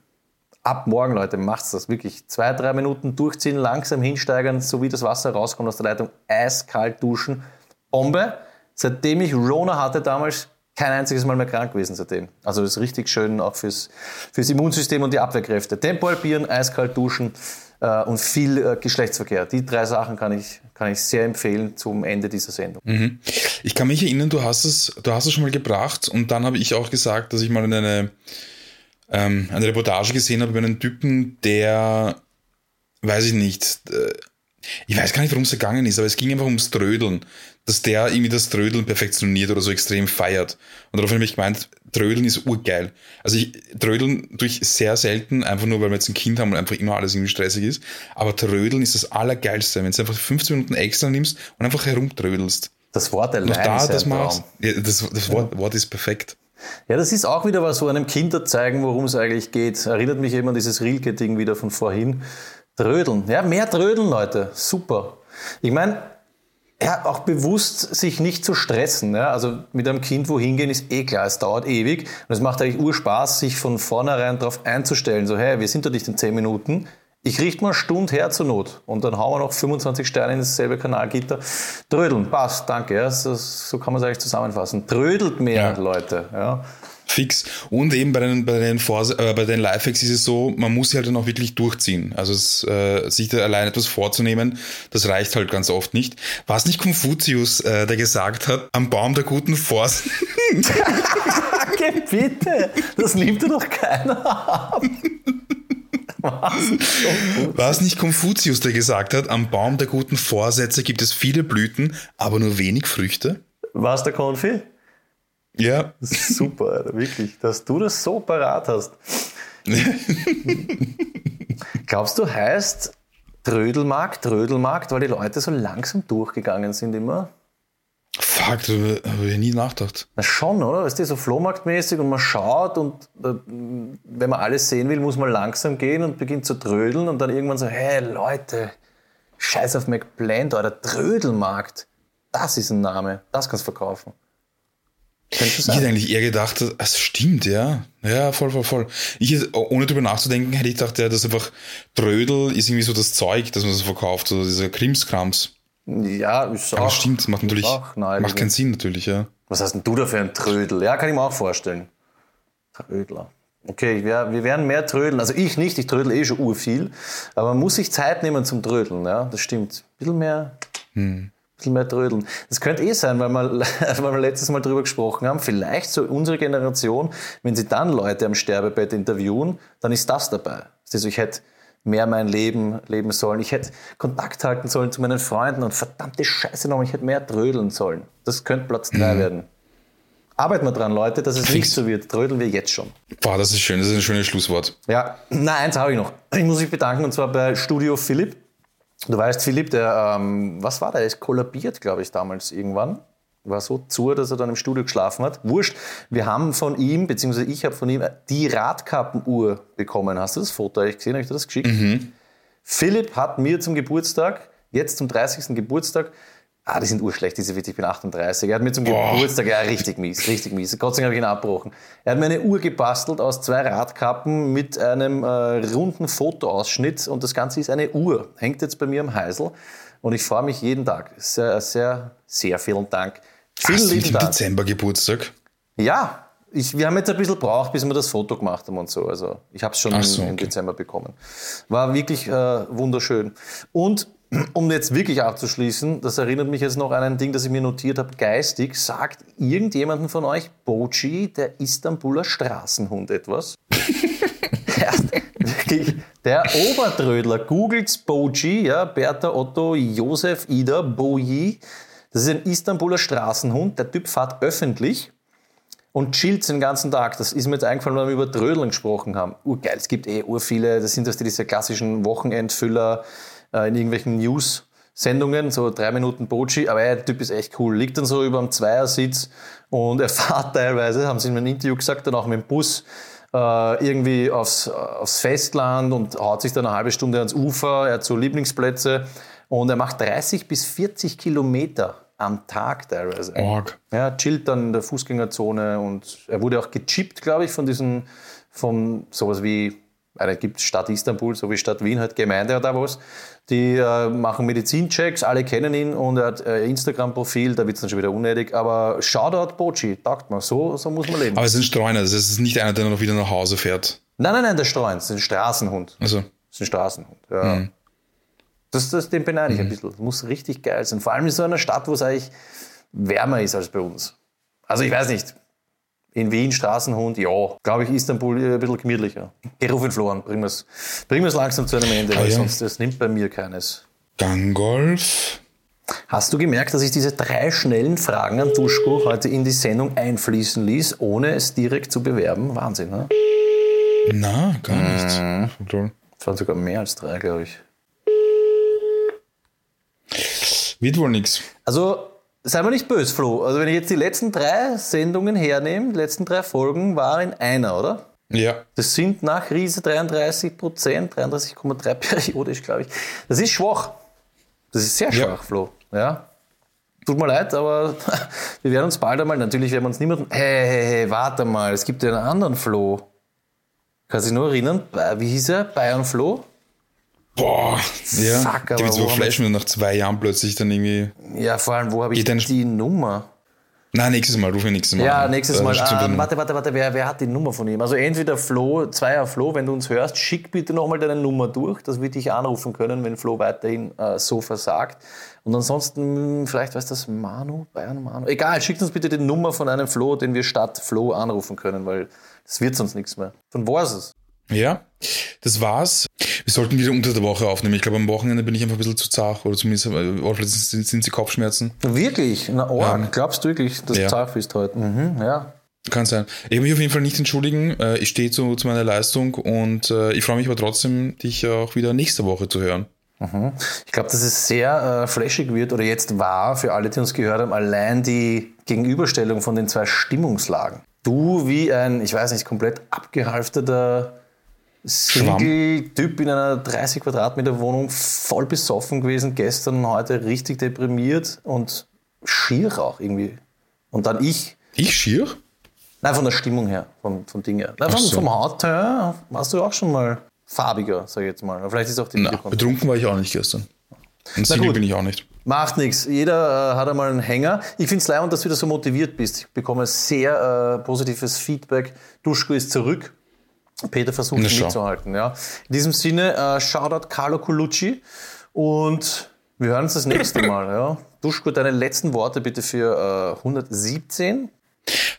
Ab morgen, Leute, macht's das wirklich. Zwei, drei Minuten durchziehen, langsam hinsteigern, so wie das Wasser rauskommt aus der Leitung, eiskalt duschen. Bombe. Seitdem ich Rona hatte damals, kein einziges Mal mehr krank gewesen seitdem. Also das ist richtig schön auch fürs, fürs Immunsystem und die Abwehrkräfte. Tempo halbieren, eiskalt duschen und viel äh, Geschlechtsverkehr. Die drei Sachen kann ich, kann ich sehr empfehlen zum Ende dieser Sendung. Mhm. Ich kann mich erinnern, du hast es, du hast es schon mal gebracht und dann habe ich auch gesagt, dass ich mal eine, ähm, eine Reportage gesehen habe über einen Typen, der, weiß ich nicht, äh, ich weiß gar nicht, worum es gegangen ist, aber es ging einfach ums Trödeln, dass der irgendwie das Trödeln perfektioniert oder so extrem feiert. Und daraufhin habe ich gemeint, Trödeln ist urgeil. Also ich Trödeln durch sehr selten, einfach nur weil wir jetzt ein Kind haben und einfach immer alles irgendwie stressig ist. Aber Trödeln ist das Allergeilste, wenn du einfach 15 Minuten extra nimmst und einfach herumtrödelst. Das Wort allein da ist das machst. Ja, das das Wort, Wort ist perfekt. Ja, das ist auch wieder was, so einem Kind zeigen, worum es eigentlich geht. Erinnert mich eben an dieses Rilke-Ding wieder von vorhin. Trödeln. Ja, mehr trödeln, Leute. Super. Ich meine, ja, auch bewusst sich nicht zu stressen. Ja? Also mit einem Kind wohin gehen ist eh klar, es dauert ewig. Und es macht eigentlich Urspaß, sich von vornherein darauf einzustellen. So, hey, wir sind doch nicht in 10 Minuten. Ich richte mal eine Stunde her zur Not. Und dann hauen wir noch 25 Sterne in dasselbe Kanalgitter. Trödeln, passt, danke. Ja? So, so kann man es eigentlich zusammenfassen. Trödelt mehr, Ja. Leute. Ja? Fix. Und eben bei den, bei den, Vor äh, bei den Lifehacks ist es so, man muss sie halt dann auch wirklich durchziehen. Also es, äh, sich da allein etwas vorzunehmen, das reicht halt ganz oft nicht. War es nicht Konfuzius, äh, der gesagt hat, am Baum der guten Forst, Danke, bitte. Das nimmt dir doch keiner ab. War es nicht Konfuzius, der gesagt hat, am Baum der guten Vorsätze gibt es viele Blüten, aber nur wenig Früchte? Was der Konfi? Ja, Super, Alter, wirklich, dass du das so parat hast. Glaubst du, heißt Trödelmarkt, Trödelmarkt, weil die Leute so langsam durchgegangen sind immer? fuck, habe ich nie nachgedacht. Na schon, oder? Weißt du, so Flohmarktmäßig und man schaut und äh, wenn man alles sehen will, muss man langsam gehen und beginnt zu trödeln und dann irgendwann so, hey Leute, scheiß auf McPlant, oder Trödelmarkt, das ist ein Name, das kannst du verkaufen. Ich hätte eigentlich eher gedacht, es stimmt, ja. Ja, voll, voll, voll. Ich hätte, ohne drüber nachzudenken, hätte ich gedacht, ja, dass einfach Trödel ist irgendwie so das Zeug, das man so verkauft, so dieser Krimskrams. Ja, ist Aber auch, stimmt, das macht natürlich, auch macht keinen Sinn natürlich, ja. Was hast denn du da für ein Trödel? Ja, kann ich mir auch vorstellen. Trödler. Okay, wir, wir werden mehr trödeln. Also ich nicht, ich trödel eh schon urviel. Aber man muss sich Zeit nehmen zum Trödeln, ja, das stimmt. Ein bisschen mehr, bisschen mehr trödeln. Das könnte eh sein, weil wir, weil wir letztes Mal drüber gesprochen haben, vielleicht so unsere Generation, wenn sie dann Leute am Sterbebett interviewen, dann ist das dabei. Also ich hätte mehr mein Leben leben sollen. Ich hätte Kontakt halten sollen zu meinen Freunden und verdammte Scheiße noch, ich hätte mehr trödeln sollen. Das könnte Platz drei werden. Arbeiten wir dran, Leute, dass es nicht so wird. Trödeln wir jetzt schon. Boah, das ist schön, das ist ein schönes Schlusswort. Ja, na, eins habe ich noch. Ich muss mich bedanken und zwar bei Studio Philipp. Du weißt, Philipp, der, ähm, was war der? Er ist kollabiert, glaube ich, damals irgendwann. War so zu, dass er dann im Studio geschlafen hat. Wurscht, wir haben von ihm, beziehungsweise ich habe von ihm die Radkappenuhr bekommen. Hast du das Foto eigentlich gesehen? Habe ich dir das geschickt? Philipp hat mir zum Geburtstag, jetzt zum 30. Geburtstag, Ah, die sind urschlecht, diese Witze, ich bin 38. Er hat mir zum Geburtstag, ja, richtig mies, richtig mies. Gott sei Dank habe ich ihn abgebrochen. Er hat mir eine Uhr gebastelt aus zwei Radkappen mit einem äh, runden Fotoausschnitt und das Ganze ist eine Uhr. Hängt jetzt bei mir am Heisel und ich freue mich jeden Tag. Sehr, sehr, sehr vielen Dank. Vielen Hast lieben im Dank. Dezember Geburtstag? Ja, ich, wir haben jetzt ein bisschen gebraucht, bis wir das Foto gemacht haben und so. Also ich habe es schon so, im, im okay. Dezember bekommen. War wirklich äh, wunderschön. Und um jetzt wirklich abzuschließen, das erinnert mich jetzt noch an ein Ding, das ich mir notiert habe, geistig, sagt irgendjemanden von euch Boji, der Istanbuler Straßenhund, etwas? ja, wirklich, der Obertrödler, googelt's Boji, ja, Bertha, Otto, Josef, Ida, Boji. Das ist ein Istanbuler Straßenhund, der Typ fährt öffentlich und chillt den ganzen Tag. Das ist mir jetzt eingefallen, weil wir über Trödeln gesprochen haben. Urgeil, es gibt eh urviele, das sind das die, diese klassischen Wochenendfüller äh, in irgendwelchen News-Sendungen, so drei Minuten Boji, aber ja, der Typ ist echt cool. Liegt dann so über dem Zweiersitz und er fährt teilweise, haben sie in einem Interview gesagt, dann auch mit dem Bus äh, irgendwie aufs, aufs Festland und haut sich dann eine halbe Stunde ans Ufer, er hat so Lieblingsplätze und er macht 30 bis 40 Kilometer am Tag teilweise. Org. Ja, chillt dann in der Fußgängerzone und er wurde auch gechippt, glaube ich, von diesen, von sowas wie, es gibt Stadt Istanbul, so wie Stadt Wien, halt Gemeinde oder was. Die äh, machen Medizinchecks, alle kennen ihn und er hat ein Instagram-Profil, da wird es dann schon wieder unnötig, aber Shoutout Bochi, taugt man, so, so muss man leben. Aber es ist ein Streuner, das ist nicht einer, der noch wieder nach Hause fährt. nein, nein, nein, der Streuen, das ist ein Straßenhund. Also, Das ist ein Straßenhund, ja. Das, das, den beneide ich ein bisschen. Das muss richtig geil sein. Vor allem in so einer Stadt, wo es eigentlich wärmer ist als bei uns. Also ich weiß nicht. In Wien Straßenhund, ja. Glaube ich, Istanbul äh, ein bisschen gemütlicher. Geh ruf ihn Florian, bringen wir es bringen wir's langsam zu einem Ende, weil ja. sonst das nimmt bei mir keines. Gangolf. Hast du gemerkt, dass ich diese drei schnellen Fragen an Duschko heute in die Sendung einfließen ließ, ohne es direkt zu bewerben? Wahnsinn, ne? Na, gar nicht. Mhm. Das waren sogar mehr als drei, glaube ich. Wird wohl nix. Also, sei mal nicht böse, Flo. Also, wenn ich jetzt die letzten drei Sendungen hernehme, die letzten drei Folgen waren in einer, oder? Ja. Das sind nach Riese 33 Prozent, 33,3 periodisch, glaube ich. Das ist schwach. Das ist sehr Ja. schwach, Flo. Ja. Tut mir leid, aber wir werden uns bald einmal, natürlich werden wir uns niemanden, hey, hey, hey, warte mal, es gibt ja einen anderen Flo. Kannst du dich nur erinnern? Wie hieß er? Bayern Flo? Boah. Ja. Fuck, aber so wenn du nach zwei Jahren plötzlich dann irgendwie. Ja, vor allem, wo habe ich denn- die Nummer? Nein, nächstes Mal, ruf ihn nächstes Mal. Ja, an. nächstes Mal. Ah, warte, warte, warte, wer, wer hat die Nummer von ihm? Also entweder Flo, Zweier Flo, wenn du uns hörst, schick bitte nochmal deine Nummer durch, dass wir dich anrufen können, wenn Flo weiterhin äh, so versagt. Und ansonsten, mh, vielleicht weiß das Manu, Bayern Manu. Egal, schickt uns bitte die Nummer von einem Flo, den wir statt Flo anrufen können, weil das wird sonst nichts mehr. Von wo ist es? Ja, das war's. Wir sollten wieder unter der Woche aufnehmen. Ich glaube, am Wochenende bin ich einfach ein bisschen zu zart oder zumindest äh, oder vielleicht sind, sind sie Kopfschmerzen. Wirklich? Na, oh, Ja. glaubst du wirklich, dass Ja. du zart bist heute? Mhm, ja. Kann sein. Ich will mich auf jeden Fall nicht entschuldigen. Äh, Ich stehe zu, zu meiner Leistung und äh, ich freue mich aber trotzdem, dich auch wieder nächste Woche zu hören. Ich glaube, dass es sehr äh, flashig wird oder jetzt war für alle, die uns gehört haben, allein die Gegenüberstellung von den zwei Stimmungslagen. Du wie ein, ich weiß nicht, komplett abgehalfterter Single-Typ in einer 30 Quadratmeter Wohnung, voll besoffen gewesen, gestern, heute richtig deprimiert und schier auch irgendwie. Und dann ich, Ich schier? nein, von der Stimmung her, vom, vom Ding her. Nein, vom, so. vom Haut her warst du auch schon mal farbiger, sag ich jetzt mal. Vielleicht ist auch die Na, betrunken war ich auch nicht gestern. Und gut. bin ich auch nicht. Macht nichts. Jeder äh, hat einmal einen Hänger. Ich finde es leid, dass du wieder so motiviert bist. Ich bekomme sehr äh, positives Feedback. Duschko ist zurück. Peter versucht mitzuhalten. Ja. In diesem Sinne, äh, Shoutout Carlo Colucci und wir hören uns das nächste Mal. Ja. Duschko, deine letzten Worte bitte für äh, 117.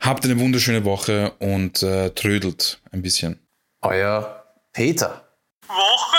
Habt eine wunderschöne Woche und äh, trödelt ein bisschen. Euer Peter. Woche